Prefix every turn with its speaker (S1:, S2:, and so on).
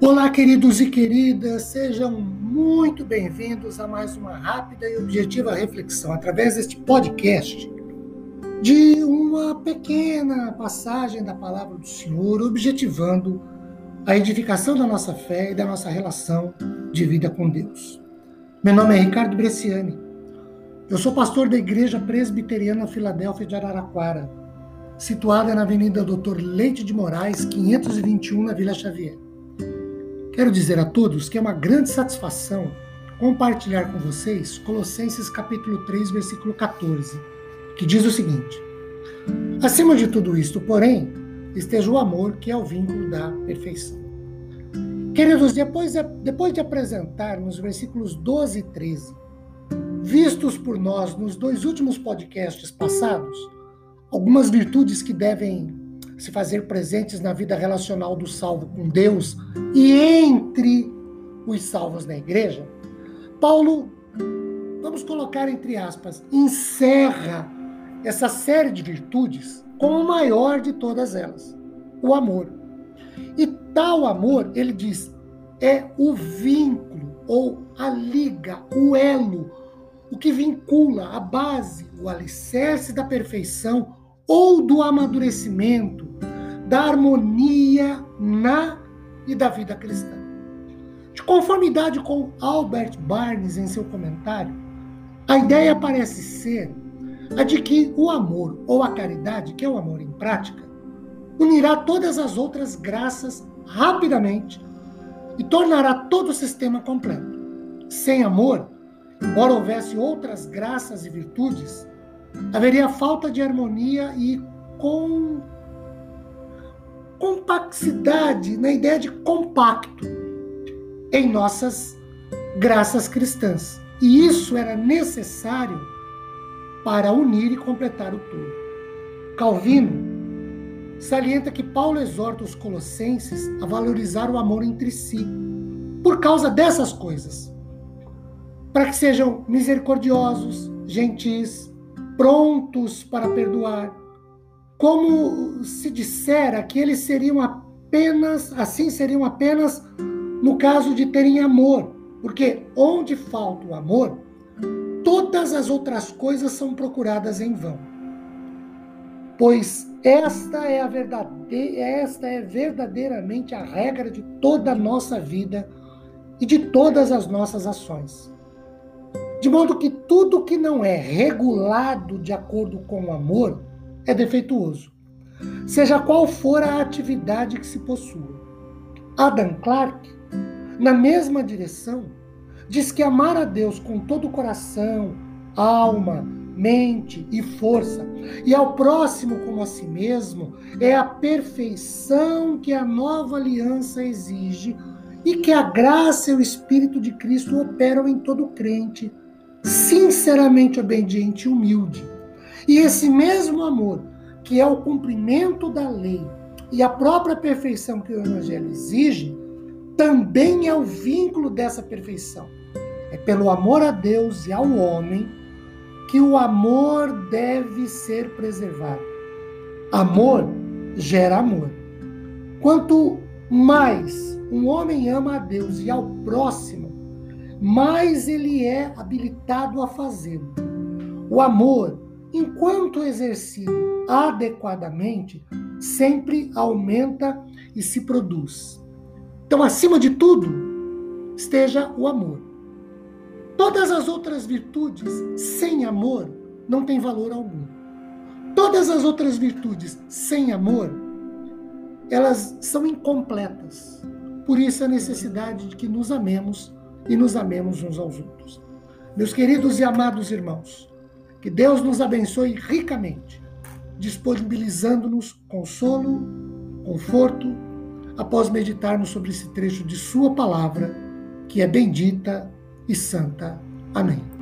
S1: Olá, queridos e queridas, sejam muito bem-vindos a mais uma rápida e objetiva reflexão através deste podcast de uma pequena passagem da palavra do Senhor, objetivando a edificação da nossa fé e da nossa relação de vida com Deus. Meu nome é Ricardo Bresciani. Eu sou pastor da Igreja Presbiteriana Filadélfia de Araraquara, situada na Avenida Doutor Leite de Moraes, 521, na Vila Xavier. Quero dizer a todos que é uma grande satisfação compartilhar com vocês Colossenses capítulo 3, versículo 14, que diz o seguinte: Acima de tudo isto, porém, esteja o amor, que é o vínculo da perfeição. Queridos, depois de, depois de apresentar nos versículos 12 e 13, vistos por nós nos dois últimos podcasts passados, algumas virtudes que devem se fazer presentes na vida relacional do salvo com Deus e entre os salvos na igreja, Paulo, vamos colocar entre aspas, encerra essa série de virtudes com a maior de todas elas, o amor. E tal amor, ele diz, é o vínculo ou a liga, o elo, o que vincula a base, o alicerce da perfeição ou do amadurecimento, da harmonia na e da vida cristã. De conformidade com Albert Barnes em seu comentário, a ideia parece ser a de que o amor ou a caridade, que é o amor em prática, unirá todas as outras graças rapidamente e tornará todo o sistema completo. Sem amor, embora houvesse outras graças e virtudes, haveria falta de harmonia e com compacidade, na ideia de compacto em nossas graças cristãs. E isso era necessário para unir e completar o todo. Calvino salienta que Paulo exorta os colossenses a valorizar o amor entre si, por causa dessas coisas, para que sejam misericordiosos, gentis, prontos para perdoar, como se dissera que eles seriam apenas, assim seriam apenas no caso de terem amor, porque onde falta o amor, todas as outras coisas são procuradas em vão. Pois esta é a verdade, esta é verdadeiramente a regra de toda a nossa vida e de todas as nossas ações. De modo que tudo que não é regulado de acordo com o amor é defeituoso, seja qual for a atividade que se possua. Adam Clarke, na mesma direção, diz que amar a Deus com todo o coração, alma, mente e força, e ao próximo como a si mesmo, é a perfeição que a nova aliança exige e que a graça e o Espírito de Cristo operam em todo crente sinceramente obediente e humilde. E esse mesmo amor, que é o cumprimento da lei e a própria perfeição que o Evangelho exige, também é o vínculo dessa perfeição. É pelo amor a Deus e ao homem que o amor deve ser preservado. Amor gera amor. Quanto mais um homem ama a Deus e ao próximo, mais ele é habilitado a fazê-lo. O amor, enquanto exercido adequadamente, sempre aumenta e se produz. Então, acima de tudo, esteja o amor. Todas as outras virtudes sem amor não têm valor algum. Todas as outras virtudes sem amor, elas são incompletas. Por isso a necessidade de que nos amemos e nos amemos uns aos outros. Meus queridos e amados irmãos, que Deus nos abençoe ricamente, disponibilizando-nos consolo, conforto, após meditarmos sobre esse trecho de Sua palavra, que é bendita e santa. Amém.